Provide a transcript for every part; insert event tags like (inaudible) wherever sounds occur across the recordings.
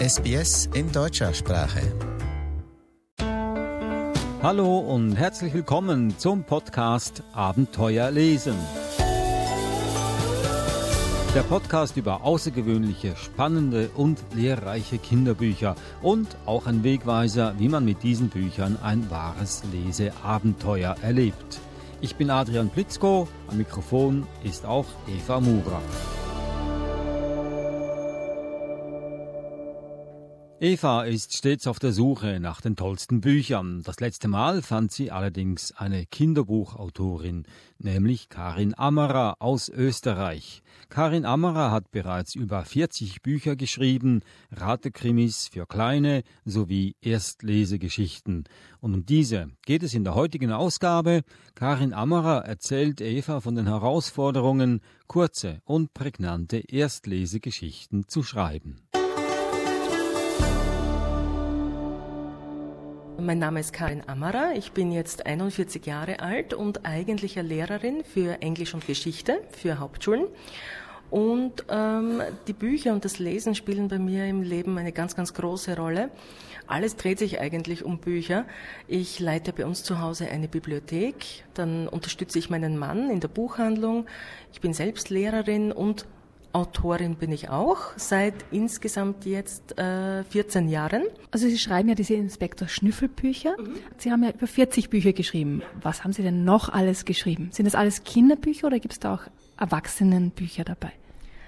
SBS in deutscher Sprache. Hallo und herzlich willkommen zum Podcast Abenteuer lesen. Der Podcast über außergewöhnliche, spannende und lehrreiche Kinderbücher und auch ein Wegweiser, wie man mit diesen Büchern ein wahres Leseabenteuer erlebt. Ich bin Adrian Blitzko, am Mikrofon ist auch Eva Mura. Eva ist stets auf der Suche nach den tollsten Büchern. Das letzte Mal fand sie allerdings eine Kinderbuchautorin, nämlich Karin Ammerer aus Österreich. Karin Ammerer hat bereits über 40 Bücher geschrieben, Ratekrimis für Kleine sowie Erstlesegeschichten. Und um diese geht es in der heutigen Ausgabe. Karin Ammerer erzählt Eva von den Herausforderungen, kurze und prägnante Erstlesegeschichten zu schreiben. Mein Name ist Karin Amara. Ich bin jetzt 41 Jahre alt und eigentliche Lehrerin für Englisch und Geschichte für Hauptschulen. Und ähm, die Bücher und das Lesen spielen bei mir im Leben eine ganz, ganz große Rolle. Alles dreht sich eigentlich um Bücher. Ich leite bei uns zu Hause eine Bibliothek, dann unterstütze ich meinen Mann in der Buchhandlung. Ich bin selbst Lehrerin und Autorin bin ich auch, seit insgesamt jetzt äh, 14 Jahren. Also Sie schreiben ja diese Inspektor Schnüffelbücher. Mhm. Sie haben ja über 40 Bücher geschrieben. Was haben Sie denn noch alles geschrieben? Sind das alles Kinderbücher oder gibt es da auch Erwachsenenbücher dabei?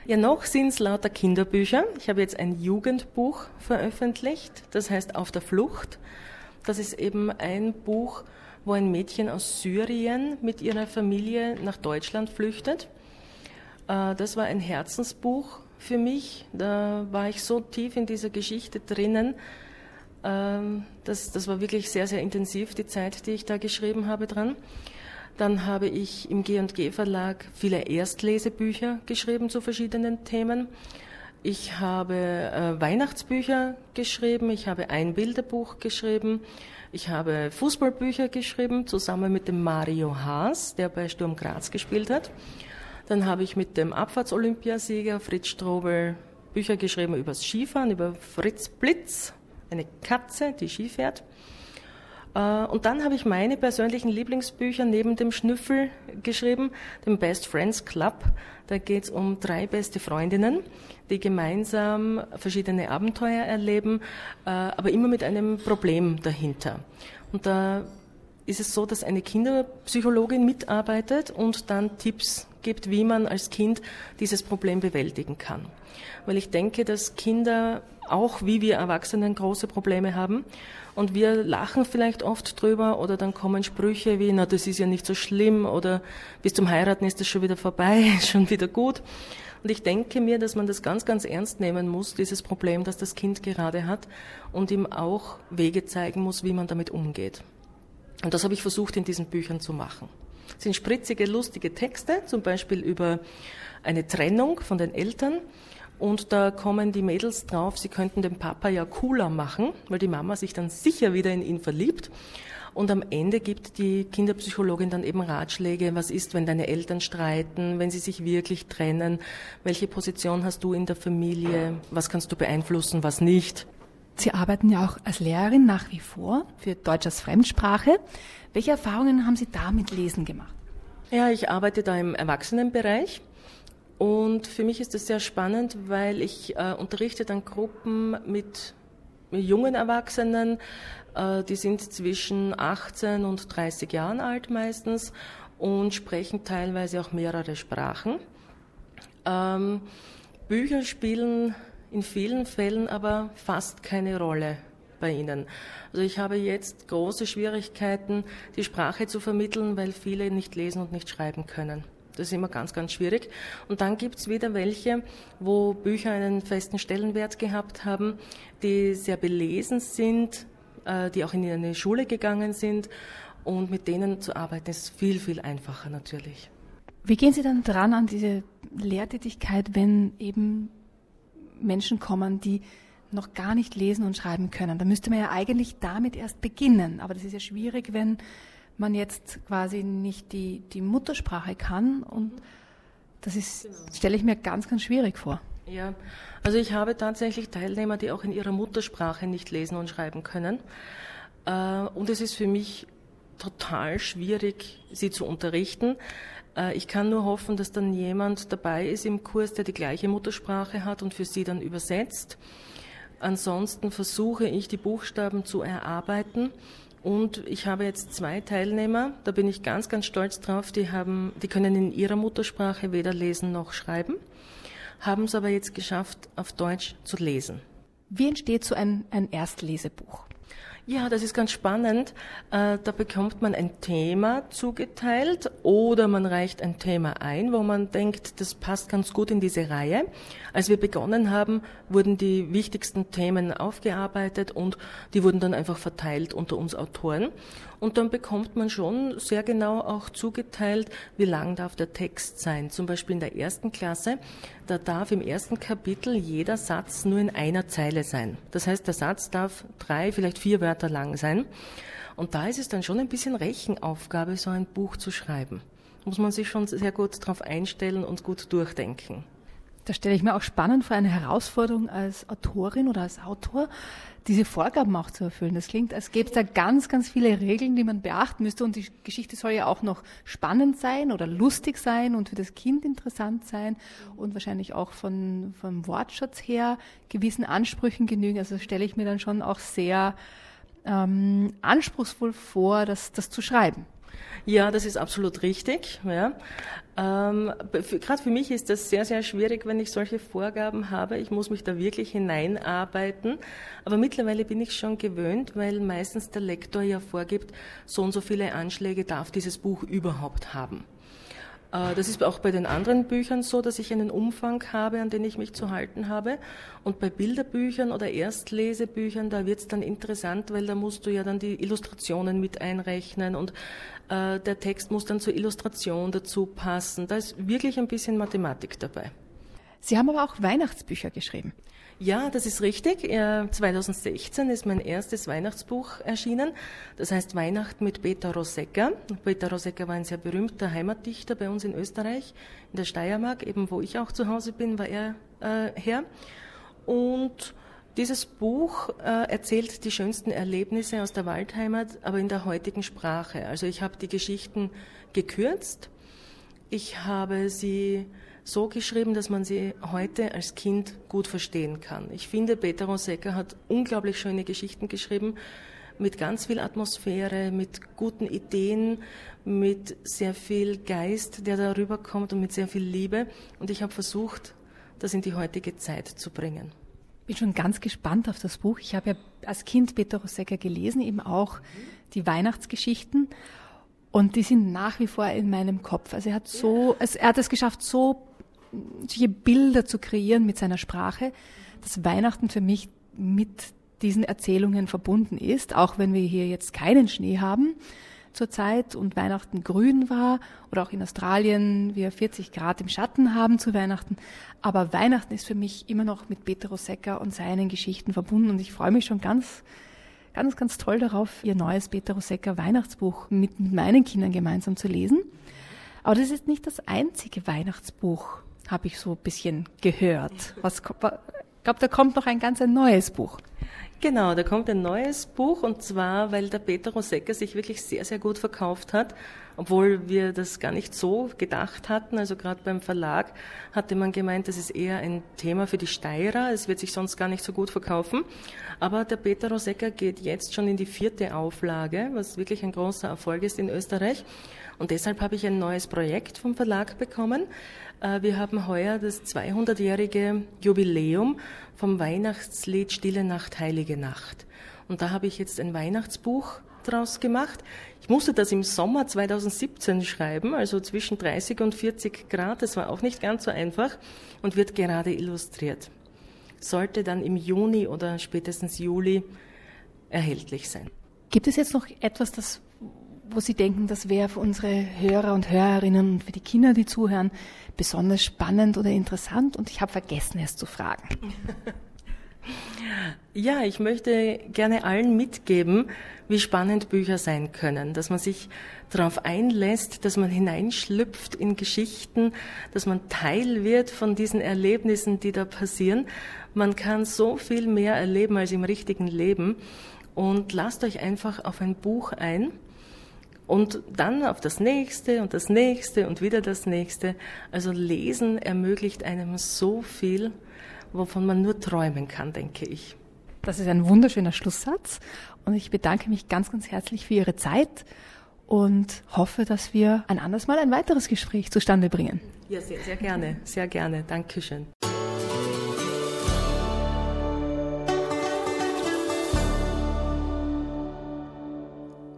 Ja, noch sind es lauter Kinderbücher. Ich habe jetzt ein Jugendbuch veröffentlicht, das heißt Auf der Flucht. Das ist eben ein Buch, wo ein Mädchen aus Syrien mit ihrer Familie nach Deutschland flüchtet das war ein Herzensbuch für mich. Da war ich so tief in dieser Geschichte drinnen. Ähm, das, das war wirklich sehr, sehr intensiv, die Zeit, die ich da geschrieben habe dran. Dann habe ich im G&G Verlag viele Erstlesebücher geschrieben zu verschiedenen Themen. Ich habe äh, Weihnachtsbücher geschrieben, ich habe ein Bilderbuch geschrieben, ich habe Fußballbücher geschrieben, zusammen mit dem Mario Haas, der bei Sturm Graz gespielt hat. Dann habe ich mit dem Abfahrtsolympiasieger Fritz Strobel Bücher geschrieben über das Skifahren, über Fritz Blitz, eine Katze, die Ski fährt. Äh, und dann habe ich meine persönlichen Lieblingsbücher neben dem Schnüffel geschrieben, dem Best Friends Club. Da geht es um drei beste Freundinnen, die gemeinsam verschiedene Abenteuer erleben, äh, aber immer mit einem Problem dahinter. Und da ist es so, dass eine Kinderpsychologin mitarbeitet und dann Tipps gibt, wie man als Kind dieses Problem bewältigen kann. Weil ich denke, dass Kinder auch wie wir Erwachsenen große Probleme haben und wir lachen vielleicht oft drüber oder dann kommen Sprüche wie, na, das ist ja nicht so schlimm oder bis zum Heiraten ist das schon wieder vorbei, (laughs) schon wieder gut. Und ich denke mir, dass man das ganz, ganz ernst nehmen muss, dieses Problem, das das Kind gerade hat und ihm auch Wege zeigen muss, wie man damit umgeht. Und das habe ich versucht in diesen Büchern zu machen. Es sind spritzige, lustige Texte, zum Beispiel über eine Trennung von den Eltern. Und da kommen die Mädels drauf, sie könnten den Papa ja cooler machen, weil die Mama sich dann sicher wieder in ihn verliebt. Und am Ende gibt die Kinderpsychologin dann eben Ratschläge, was ist, wenn deine Eltern streiten, wenn sie sich wirklich trennen, welche Position hast du in der Familie, was kannst du beeinflussen, was nicht. Sie arbeiten ja auch als Lehrerin nach wie vor für Deutsch als Fremdsprache. Welche Erfahrungen haben Sie da mit Lesen gemacht? Ja, ich arbeite da im Erwachsenenbereich. Und für mich ist das sehr spannend, weil ich äh, unterrichte dann Gruppen mit jungen Erwachsenen, äh, die sind zwischen 18 und 30 Jahren alt meistens und sprechen teilweise auch mehrere Sprachen. Ähm, Bücher spielen in vielen Fällen aber fast keine Rolle bei Ihnen. Also ich habe jetzt große Schwierigkeiten, die Sprache zu vermitteln, weil viele nicht lesen und nicht schreiben können. Das ist immer ganz, ganz schwierig. Und dann gibt es wieder welche, wo Bücher einen festen Stellenwert gehabt haben, die sehr belesen sind, äh, die auch in eine Schule gegangen sind. Und mit denen zu arbeiten ist viel, viel einfacher natürlich. Wie gehen Sie dann dran an diese Lehrtätigkeit, wenn eben Menschen kommen, die noch gar nicht lesen und schreiben können. Da müsste man ja eigentlich damit erst beginnen. Aber das ist ja schwierig, wenn man jetzt quasi nicht die, die Muttersprache kann. Und das ist, stelle ich mir ganz, ganz schwierig vor. Ja, also ich habe tatsächlich Teilnehmer, die auch in ihrer Muttersprache nicht lesen und schreiben können. Äh, und es ist für mich total schwierig, sie zu unterrichten. Äh, ich kann nur hoffen, dass dann jemand dabei ist im Kurs, der die gleiche Muttersprache hat und für sie dann übersetzt. Ansonsten versuche ich, die Buchstaben zu erarbeiten. Und ich habe jetzt zwei Teilnehmer, da bin ich ganz, ganz stolz drauf, die haben, die können in ihrer Muttersprache weder lesen noch schreiben, haben es aber jetzt geschafft, auf Deutsch zu lesen. Wie entsteht so ein, ein Erstlesebuch? Ja, das ist ganz spannend. Äh, da bekommt man ein Thema zugeteilt oder man reicht ein Thema ein, wo man denkt, das passt ganz gut in diese Reihe. Als wir begonnen haben, wurden die wichtigsten Themen aufgearbeitet und die wurden dann einfach verteilt unter uns Autoren. Und dann bekommt man schon sehr genau auch zugeteilt, wie lang darf der Text sein. Zum Beispiel in der ersten Klasse, da darf im ersten Kapitel jeder Satz nur in einer Zeile sein. Das heißt, der Satz darf drei, vielleicht vier Wörter lang sein. Und da ist es dann schon ein bisschen Rechenaufgabe, so ein Buch zu schreiben. Muss man sich schon sehr gut darauf einstellen und gut durchdenken. Da stelle ich mir auch spannend vor, eine Herausforderung als Autorin oder als Autor, diese Vorgaben auch zu erfüllen. Das klingt, als gäbe es da ganz, ganz viele Regeln, die man beachten müsste. Und die Geschichte soll ja auch noch spannend sein oder lustig sein und für das Kind interessant sein und wahrscheinlich auch von, vom Wortschatz her gewissen Ansprüchen genügen. Also stelle ich mir dann schon auch sehr ähm, anspruchsvoll vor, das, das zu schreiben. Ja, das ist absolut richtig. Ja. Ähm, Gerade für mich ist das sehr, sehr schwierig, wenn ich solche Vorgaben habe. Ich muss mich da wirklich hineinarbeiten. Aber mittlerweile bin ich schon gewöhnt, weil meistens der Lektor ja vorgibt, so und so viele Anschläge darf dieses Buch überhaupt haben. Äh, das ist auch bei den anderen Büchern so, dass ich einen Umfang habe, an den ich mich zu halten habe. Und bei Bilderbüchern oder Erstlesebüchern, da wird es dann interessant, weil da musst du ja dann die Illustrationen mit einrechnen und äh, der Text muss dann zur Illustration dazu passen. Da ist wirklich ein bisschen Mathematik dabei. Sie haben aber auch Weihnachtsbücher geschrieben. Ja, das ist richtig. 2016 ist mein erstes Weihnachtsbuch erschienen. Das heißt Weihnachten mit Peter Rosecker. Peter Rosecker war ein sehr berühmter Heimatdichter bei uns in Österreich, in der Steiermark, eben wo ich auch zu Hause bin, war er äh, her. Und dieses Buch äh, erzählt die schönsten Erlebnisse aus der Waldheimat, aber in der heutigen Sprache. Also ich habe die Geschichten gekürzt. Ich habe sie so geschrieben, dass man sie heute als Kind gut verstehen kann. Ich finde, Peter Rosecker hat unglaublich schöne Geschichten geschrieben, mit ganz viel Atmosphäre, mit guten Ideen, mit sehr viel Geist, der darüber kommt und mit sehr viel Liebe. Und ich habe versucht, das in die heutige Zeit zu bringen. Bin schon ganz gespannt auf das Buch. Ich habe ja als Kind Peter Rosecker gelesen, eben auch die Weihnachtsgeschichten. Und die sind nach wie vor in meinem Kopf. Also er hat so, er hat es geschafft, so solche Bilder zu kreieren mit seiner Sprache, dass Weihnachten für mich mit diesen Erzählungen verbunden ist, auch wenn wir hier jetzt keinen Schnee haben zurzeit und Weihnachten grün war oder auch in Australien wir 40 Grad im Schatten haben zu Weihnachten. Aber Weihnachten ist für mich immer noch mit Peter Rosecker und seinen Geschichten verbunden und ich freue mich schon ganz, ganz, ganz toll darauf, ihr neues Peter Rosecker Weihnachtsbuch mit meinen Kindern gemeinsam zu lesen. Aber das ist nicht das einzige Weihnachtsbuch, habe ich so ein bisschen gehört. Was, ich glaube, da kommt noch ein ganz ein neues Buch. Genau, da kommt ein neues Buch und zwar, weil der Peter Rosecker sich wirklich sehr, sehr gut verkauft hat, obwohl wir das gar nicht so gedacht hatten. Also gerade beim Verlag hatte man gemeint, das ist eher ein Thema für die Steirer, es wird sich sonst gar nicht so gut verkaufen. Aber der Peter Rosecker geht jetzt schon in die vierte Auflage, was wirklich ein großer Erfolg ist in Österreich. Und deshalb habe ich ein neues Projekt vom Verlag bekommen. Äh, wir haben heuer das 200-jährige Jubiläum vom Weihnachtslied Stille Nacht, Heilige Nacht. Und da habe ich jetzt ein Weihnachtsbuch draus gemacht. Ich musste das im Sommer 2017 schreiben, also zwischen 30 und 40 Grad. Das war auch nicht ganz so einfach und wird gerade illustriert. Sollte dann im Juni oder spätestens Juli erhältlich sein. Gibt es jetzt noch etwas, das wo Sie denken, das wäre für unsere Hörer und Hörerinnen und für die Kinder, die zuhören, besonders spannend oder interessant und ich habe vergessen, es zu fragen. (laughs) Ja, ich möchte gerne allen mitgeben, wie spannend Bücher sein können, dass man sich darauf einlässt, dass man hineinschlüpft in Geschichten, dass man Teil wird von diesen Erlebnissen, die da passieren. Man kann so viel mehr erleben als im richtigen Leben und lasst euch einfach auf ein Buch ein und dann auf das nächste und das nächste und wieder das nächste. Also lesen ermöglicht einem so viel, wovon man nur träumen kann, denke ich. Das ist ein wunderschöner Schlusssatz und ich bedanke mich ganz, ganz herzlich für Ihre Zeit und hoffe, dass wir ein anderes Mal ein weiteres Gespräch zustande bringen. Ja, sehr, sehr gerne, sehr gerne. Dankeschön.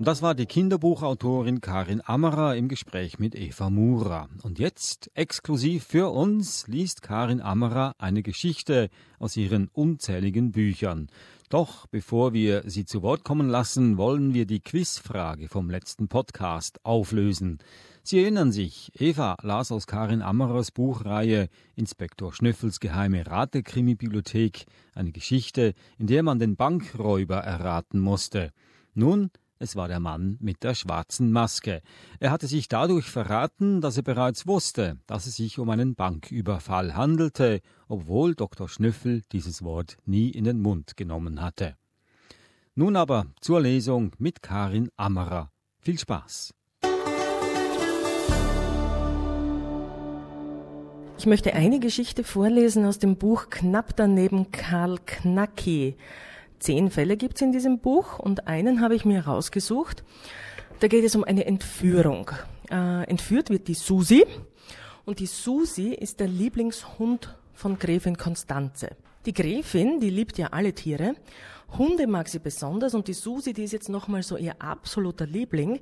Das war die Kinderbuchautorin Karin Ammerer im Gespräch mit Eva Mura. Und jetzt, exklusiv für uns, liest Karin Ammerer eine Geschichte aus ihren unzähligen Büchern. Doch bevor wir sie zu Wort kommen lassen, wollen wir die Quizfrage vom letzten Podcast auflösen. Sie erinnern sich, Eva las aus Karin Ammerers Buchreihe Inspektor Schnüffels geheime Ratekrimi-Bibliothek eine Geschichte, in der man den Bankräuber erraten musste. Nun es war der Mann mit der schwarzen Maske. Er hatte sich dadurch verraten, dass er bereits wusste, dass es sich um einen Banküberfall handelte, obwohl Dr. Schnüffel dieses Wort nie in den Mund genommen hatte. Nun aber zur Lesung mit Karin Ammerer. Viel Spaß! Ich möchte eine Geschichte vorlesen aus dem Buch Knapp daneben Karl Knacki. Zehn Fälle gibt es in diesem Buch und einen habe ich mir rausgesucht. Da geht es um eine Entführung. Äh, entführt wird die Susi und die Susi ist der Lieblingshund von Gräfin Konstanze. Die Gräfin, die liebt ja alle Tiere. Hunde mag sie besonders und die Susi, die ist jetzt nochmal so ihr absoluter Liebling.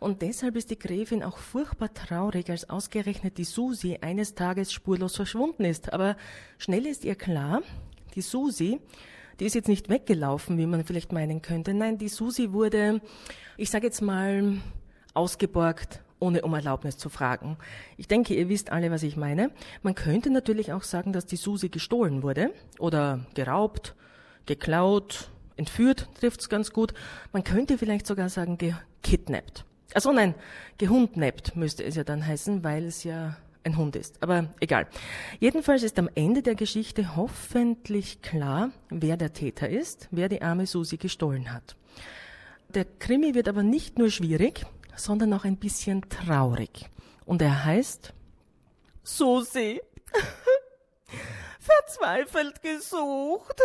Und deshalb ist die Gräfin auch furchtbar traurig, als ausgerechnet die Susi eines Tages spurlos verschwunden ist. Aber schnell ist ihr klar, die Susi, die ist jetzt nicht weggelaufen, wie man vielleicht meinen könnte. Nein, die Susi wurde, ich sage jetzt mal, ausgeborgt, ohne um Erlaubnis zu fragen. Ich denke, ihr wisst alle, was ich meine. Man könnte natürlich auch sagen, dass die Susi gestohlen wurde oder geraubt, geklaut, entführt, trifft's ganz gut. Man könnte vielleicht sogar sagen, gekidnappt. Also nein, gehundnappt müsste es ja dann heißen, weil es ja ein Hund ist. Aber egal. Jedenfalls ist am Ende der Geschichte hoffentlich klar, wer der Täter ist, wer die arme Susi gestohlen hat. Der Krimi wird aber nicht nur schwierig, sondern auch ein bisschen traurig. Und er heißt Susi. (laughs) Verzweifelt gesucht.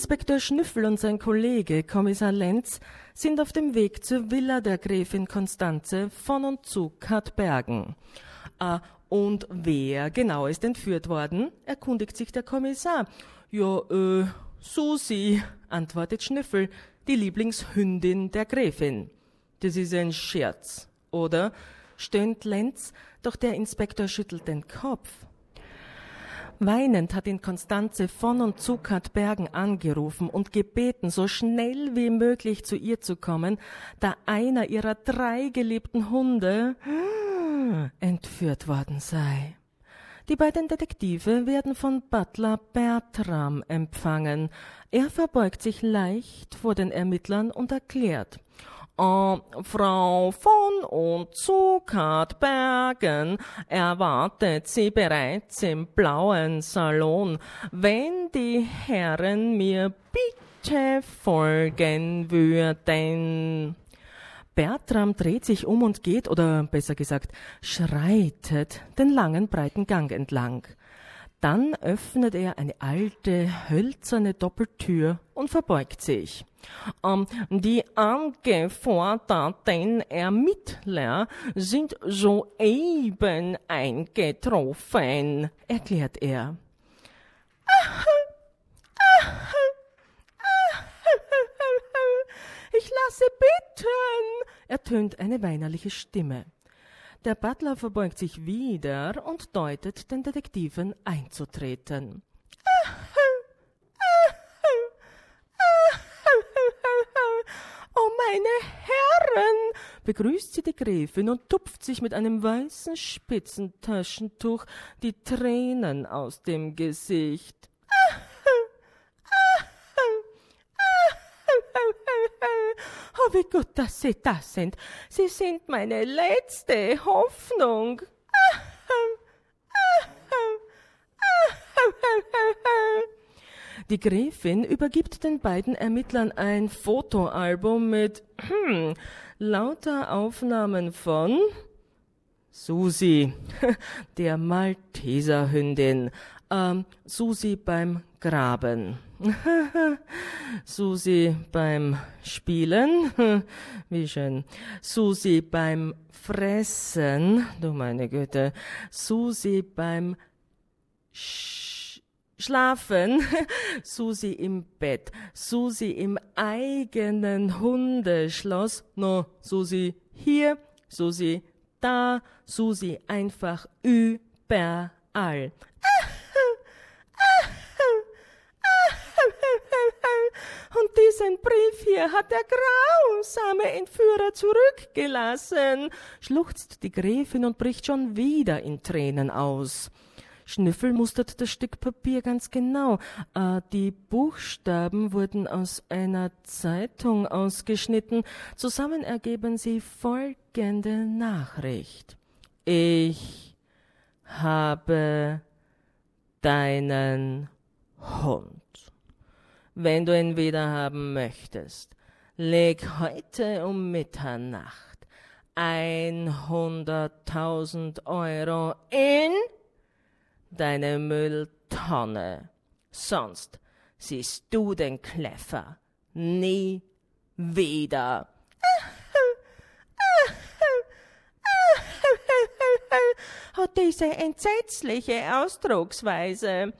Inspektor Schnüffel und sein Kollege Kommissar Lenz sind auf dem Weg zur Villa der Gräfin Konstanze von und zu Katbergen. Ah, und wer genau ist entführt worden? erkundigt sich der Kommissar. Ja, äh, Susi, antwortet Schnüffel, die Lieblingshündin der Gräfin. Das ist ein Scherz, oder? stöhnt Lenz, doch der Inspektor schüttelt den Kopf. Weinend hat ihn Konstanze von und zu Bergen angerufen und gebeten, so schnell wie möglich zu ihr zu kommen, da einer ihrer drei geliebten Hunde entführt worden sei. Die beiden Detektive werden von Butler Bertram empfangen. Er verbeugt sich leicht vor den Ermittlern und erklärt, äh, Frau von und zu Bergen erwartet sie bereits im blauen Salon. Wenn die Herren mir bitte folgen würden. Bertram dreht sich um und geht, oder besser gesagt, schreitet den langen breiten Gang entlang. Dann öffnet er eine alte, hölzerne Doppeltür und verbeugt sich. Ähm, die angeforderten Ermittler sind soeben eingetroffen, erklärt er. Ich lasse bitten, ertönt eine weinerliche Stimme. Der Butler verbeugt sich wieder und deutet den Detektiven einzutreten. Meine Herren, begrüßt sie die Gräfin und tupft sich mit einem weißen Spitzentaschentuch die Tränen aus dem Gesicht. Oh, wie gut, dass Sie das sind. Sie sind meine letzte Hoffnung. Die Gräfin übergibt den beiden Ermittlern ein Fotoalbum mit hm, lauter Aufnahmen von Susi, (laughs) der Malteserhündin, ähm, Susi beim Graben, (laughs) Susi beim Spielen, (laughs) wie schön, Susi beim Fressen, du meine Güte, Susi beim Sch Schlafen, (laughs) Susi im Bett, Susi im eigenen Hundeschloss, no, Susi hier, Susi da, Susi einfach überall. (laughs) Und diesen Brief hier hat der grausame Entführer zurückgelassen, schluchzt die Gräfin und bricht schon wieder in Tränen aus. Schnüffel mustert das Stück Papier ganz genau. Äh, die Buchstaben wurden aus einer Zeitung ausgeschnitten. Zusammen ergeben sie folgende Nachricht. Ich habe deinen Hund. Wenn du ihn wiederhaben möchtest, leg heute um Mitternacht 100.000 Euro in deine Mülltonne. Sonst siehst du den Kläffer nie wieder. Hat diese entsetzliche Ausdrucksweise.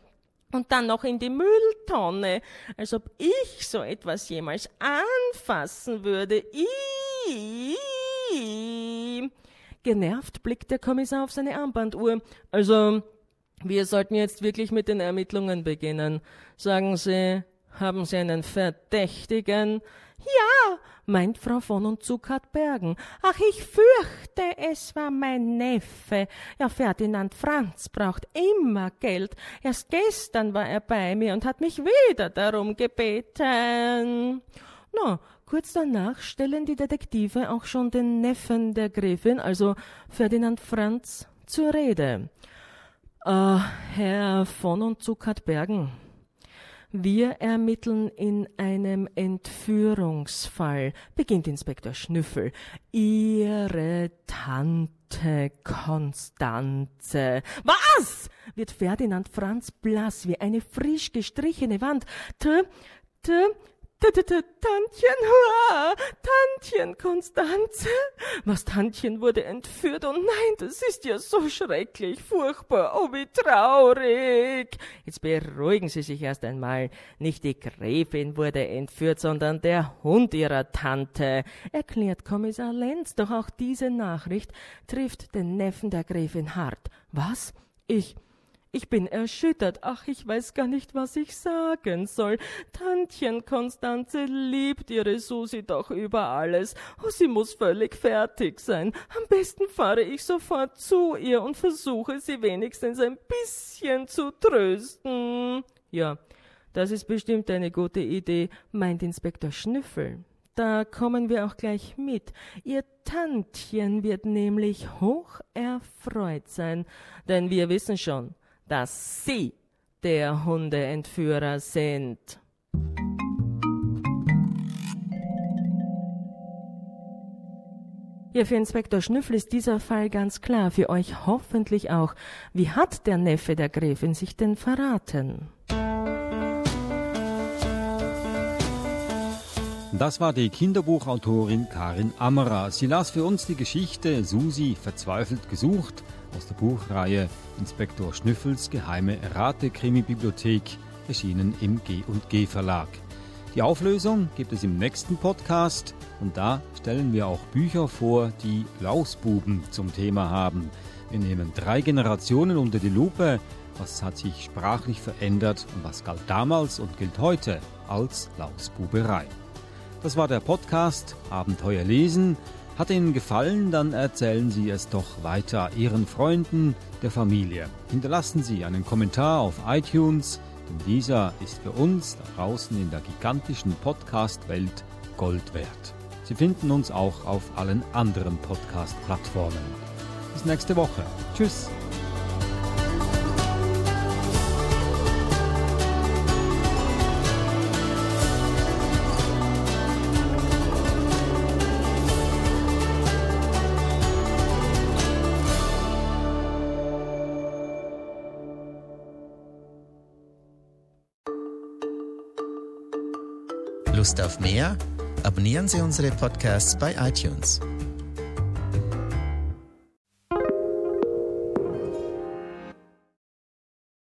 Und dann noch in die Mülltonne, als ob ich so etwas jemals anfassen würde. Ii. Genervt blickt der Kommissar auf seine Armbanduhr. Also, wir sollten jetzt wirklich mit den Ermittlungen beginnen. Sagen Sie, haben Sie einen Verdächtigen? Ja, meint Frau von und Zuckert Bergen. Ach, ich fürchte, es war mein Neffe. Ja, Ferdinand Franz braucht immer Geld. Erst gestern war er bei mir und hat mich wieder darum gebeten. Na, kurz danach stellen die Detektive auch schon den Neffen der Gräfin, also Ferdinand Franz, zur Rede. Äh, Herr von und Zuckert Bergen, wir ermitteln in einem Entführungsfall, beginnt Inspektor Schnüffel. Ihre Tante Konstanze. Was? wird Ferdinand Franz blass wie eine frisch gestrichene Wand. T, t, Tantchen, Tantchen Konstanze. Was Tantchen wurde entführt, oh nein, das ist ja so schrecklich, furchtbar, oh wie traurig. Jetzt beruhigen Sie sich erst einmal. Nicht die Gräfin wurde entführt, sondern der Hund ihrer Tante, erklärt Kommissar Lenz. Doch auch diese Nachricht trifft den Neffen der Gräfin hart. Was? Ich, ich bin erschüttert. Ach, ich weiß gar nicht, was ich sagen soll. Tantchen Konstanze liebt ihre Susi doch über alles. Oh, sie muss völlig fertig sein. Am besten fahre ich sofort zu ihr und versuche sie wenigstens ein bisschen zu trösten. Ja, das ist bestimmt eine gute Idee, meint Inspektor Schnüffel. Da kommen wir auch gleich mit. Ihr Tantchen wird nämlich hoch erfreut sein, denn wir wissen schon, dass Sie der Hundeentführer sind. Ja, für Inspektor Schnüffel ist dieser Fall ganz klar, für euch hoffentlich auch. Wie hat der Neffe der Gräfin sich denn verraten? Das war die Kinderbuchautorin Karin Ammerer. Sie las für uns die Geschichte Susi verzweifelt gesucht aus der Buchreihe Inspektor Schnüffels geheime Rate-Krimi-Bibliothek, erschienen im G&G Verlag. Die Auflösung gibt es im nächsten Podcast und da stellen wir auch Bücher vor, die Lausbuben zum Thema haben. Wir nehmen drei Generationen unter die Lupe. Was hat sich sprachlich verändert und was galt damals und gilt heute als Lausbuberei? Das war der Podcast Abenteuer lesen Hat Ihnen gefallen, dann erzählen Sie es doch weiter Ihren Freunden, der Familie. Hinterlassen Sie einen Kommentar auf iTunes, denn dieser ist für uns da draußen in der gigantischen Podcast-Welt Gold wert. Sie finden uns auch auf allen anderen Podcast-Plattformen. Bis nächste Woche. Tschüss. Auf mehr? Abonnieren Sie unsere Podcasts bei iTunes.